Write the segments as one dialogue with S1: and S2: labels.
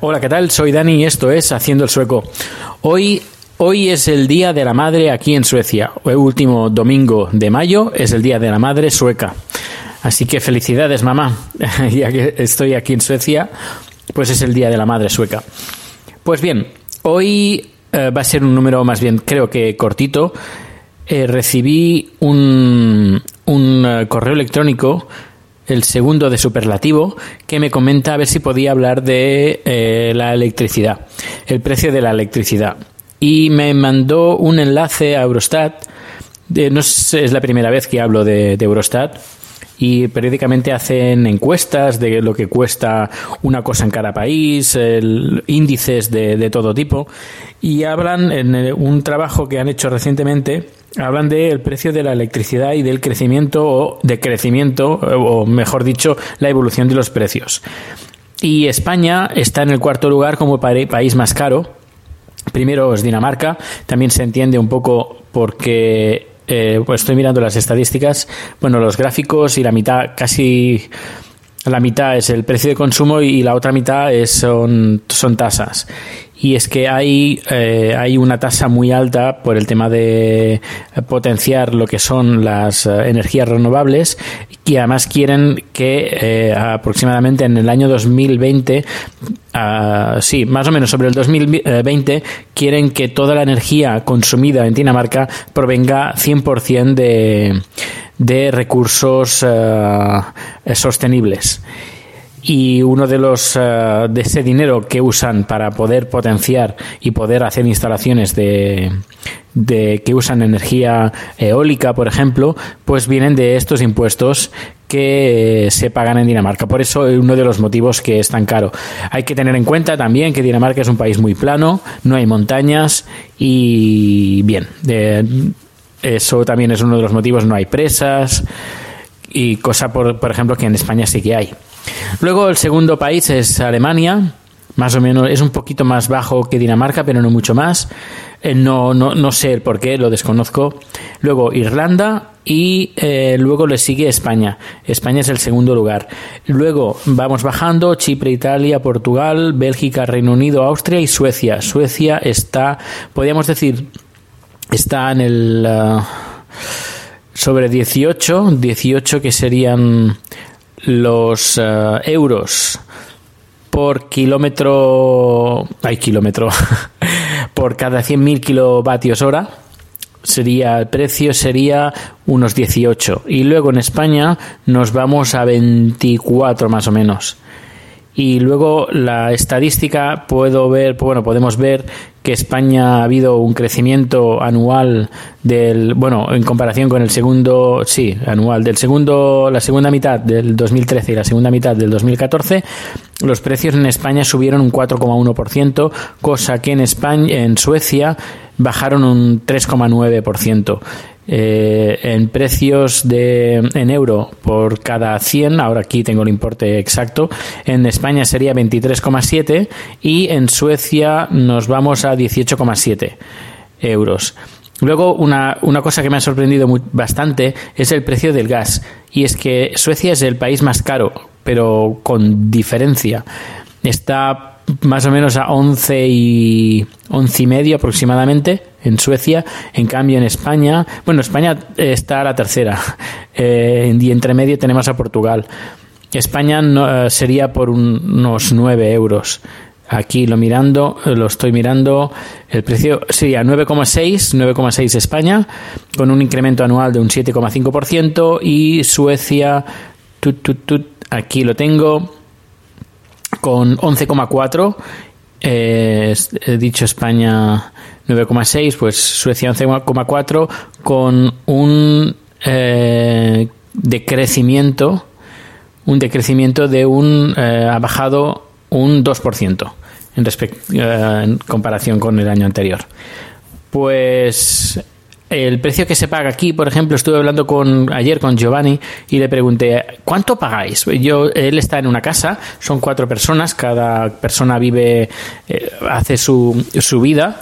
S1: Hola, ¿qué tal? Soy Dani y esto es Haciendo el Sueco. Hoy, hoy es el Día de la Madre aquí en Suecia. El último domingo de mayo es el Día de la Madre sueca. Así que felicidades, mamá. ya que estoy aquí en Suecia, pues es el Día de la Madre sueca. Pues bien, hoy eh, va a ser un número más bien, creo que cortito. Eh, recibí un, un eh, correo electrónico el segundo de superlativo, que me comenta a ver si podía hablar de eh, la electricidad, el precio de la electricidad. Y me mandó un enlace a Eurostat. No es, la primera vez que hablo de Eurostat. Y periódicamente hacen encuestas de lo que cuesta una cosa en cada país, índices de, todo tipo. Y hablan en eh, un trabajo que han hecho recientemente, hablan del precio de la electricidad y del crecimiento o decrecimiento, o mejor dicho, la evolución de los precios. Y España está en el cuarto lugar como pa- país más caro. Primero es Dinamarca, también se entiende un poco porque eh, pues estoy mirando las estadísticas, bueno, los gráficos y la mitad, casi la mitad es el precio de consumo y la otra mitad es, son, son tasas. Y es que hay, eh, hay una tasa muy alta por el tema de potenciar lo que son las eh, energías renovables y además quieren que eh, aproximadamente en el año 2020, ah, sí, más o menos sobre el 2020, quieren que toda la energía consumida en Dinamarca provenga 100% de, de recursos eh, sostenibles. Y uno de los eh, de ese dinero que usan para poder potenciar y poder hacer instalaciones de, de que usan energía eólica por ejemplo pues vienen de estos impuestos que eh, se pagan en Dinamarca. Por eso es uno de los motivos que es tan caro. Hay que tener en cuenta también que Dinamarca es un país muy plano no hay montañas y bien eh, eso también es uno de los motivos no hay presas y cosa por, por ejemplo que en España sí que hay Luego el segundo país es Alemania, más o menos es un poquito más bajo que Dinamarca, pero no mucho más. Eh, no, no, no sé el por qué, lo desconozco. Luego Irlanda y eh, luego le sigue España. España es el segundo lugar. Luego vamos bajando, Chipre, Italia, Portugal, Bélgica, Reino Unido, Austria y Suecia. Suecia está, podríamos decir, está en el... ah, sobre 18, 18 que serían los eh, euros por kilómetro, hay kilómetro, por cada 100.000 kilovatios hora, sería el precio sería unos 18 y luego en España nos vamos a 24 más o menos y luego la estadística puedo ver bueno podemos ver que España ha habido un crecimiento anual del bueno en comparación con el segundo sí anual del segundo la segunda mitad del 2013 y la segunda mitad del 2014 los precios en España subieron un 4,1% cosa que en España en Suecia bajaron un 3,9% eh, en precios de en euro por cada 100 ahora aquí tengo el importe exacto en España sería 23,7 y en Suecia nos vamos a 18,7 euros Luego, una, una cosa que me ha sorprendido muy- bastante es el precio del gas. Y es que Suecia es el país más caro, pero con diferencia. Está más o menos a 11 y, 11 y medio aproximadamente en Suecia. En cambio, en España, bueno, España está a la tercera. Eh, y entre medio tenemos a Portugal. España no, eh, sería por un- unos 9 euros. Aquí lo mirando, eh, lo estoy mirando, el precio sería 9,6, 9,6 España, con un incremento anual de un 7,5% y Suecia, tut, tut, tut, aquí lo tengo, con 11,4. Eh, he dicho España 9,6, pues Suecia 11,4 con un eh, decrecimiento, un decrecimiento de un eh, ha bajado un 2% en, eh, en comparación con el año anterior. Pues el precio que se paga aquí, por ejemplo, estuve hablando con ayer con Giovanni y le pregunté ¿cuánto pagáis? Yo, él está en una casa, son cuatro personas, cada persona vive, eh, hace su, su vida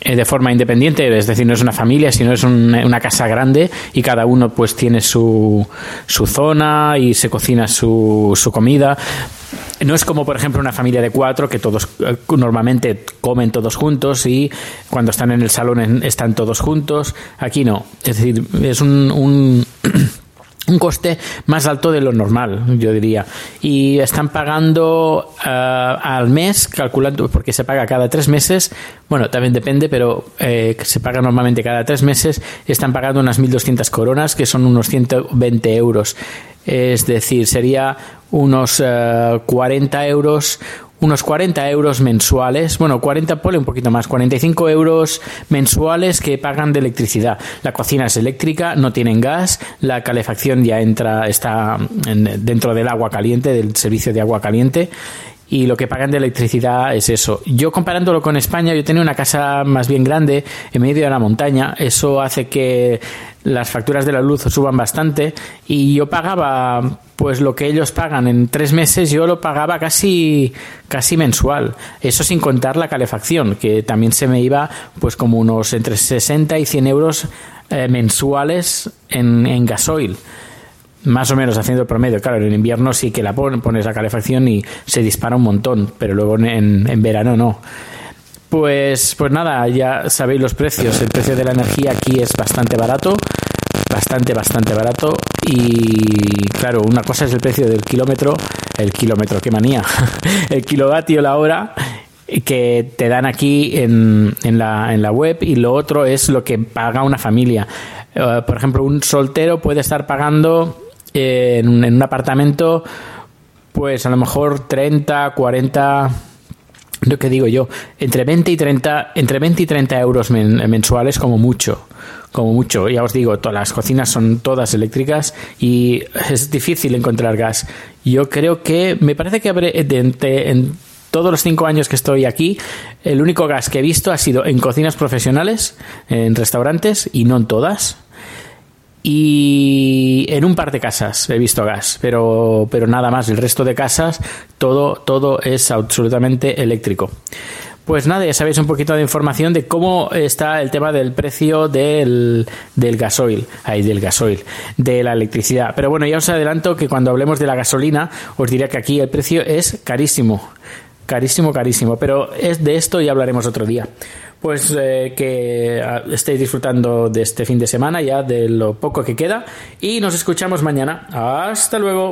S1: eh, de forma independiente, es decir, no es una familia, sino es un- una casa grande y cada uno pues tiene su, su zona y se cocina su, su comida. No es como, por ejemplo, una familia de cuatro que todos eh, normalmente comen todos juntos y cuando están en el salón están todos juntos. Aquí no. Es decir, es un, un, un coste más alto de lo normal, yo diría. Y están pagando ah, al mes, calculando, porque se paga cada tres meses. Bueno, también depende, pero eh, se paga normalmente cada tres meses. Están pagando unas 1.200 coronas, que son unos 120 euros. Es decir, sería unos eh, 40 euros, unos 40 euros mensuales, bueno, 40, ponle un poquito más, 45 euros mensuales que pagan de electricidad. La cocina es eléctrica, no tienen gas, la calefacción ya entra, está en- dentro del agua caliente, del servicio de agua caliente. Y lo que pagan de electricidad es eso. Yo comparándolo con España, yo tenía una casa más bien grande en medio de la montaña. Eso hace que las facturas de la luz suban bastante. Y yo pagaba, pues lo que ellos pagan en tres meses, yo lo pagaba casi, casi mensual. Eso sin contar la calefacción, que también se me iba, pues como unos entre 60 y 100 euros eh, mensuales en, en gasoil más o menos haciendo el promedio. Claro, en invierno sí que la pon- pones la calefacción y se dispara un montón, pero luego en, en verano no. Pues, pues nada, ya sabéis los precios. El precio de la energía aquí es bastante barato, bastante, bastante barato. Y claro, una cosa es el precio del kilómetro, el kilómetro, qué manía, el kilovatio la hora que te dan aquí en, en, la, en la web y lo otro es lo que paga una familia. Eh, por ejemplo, un soltero puede estar pagando en, un, en un apartamento pues a lo mejor 30, 40 lo que digo yo, entre 20 y 30, entre 20 y 30 euros men- mensuales como mucho, como mucho. Ya os digo, todas las cocinas son todas eléctricas y es difícil encontrar gas. Yo creo que, me parece que habré, en todos los cinco años que estoy aquí, el único gas que he visto ha sido en cocinas profesionales, en restaurantes y no en todas. Y en un par de casas he visto gas, pero, pero nada más. El resto de casas, todo, todo es absolutamente eléctrico. Pues nada, ya sabéis un poquito de información de cómo está el tema del precio del, del gasoil, ahí del gasoil, de la electricidad. Pero bueno, ya os adelanto que cuando hablemos de la gasolina, os diré que aquí el precio es carísimo. Carísimo, carísimo. Pero es de esto y hablaremos otro día. Pues eh, que ah, estéis disfrutando de este fin de semana, ya de lo poco que queda. Y nos escuchamos mañana. Hasta luego.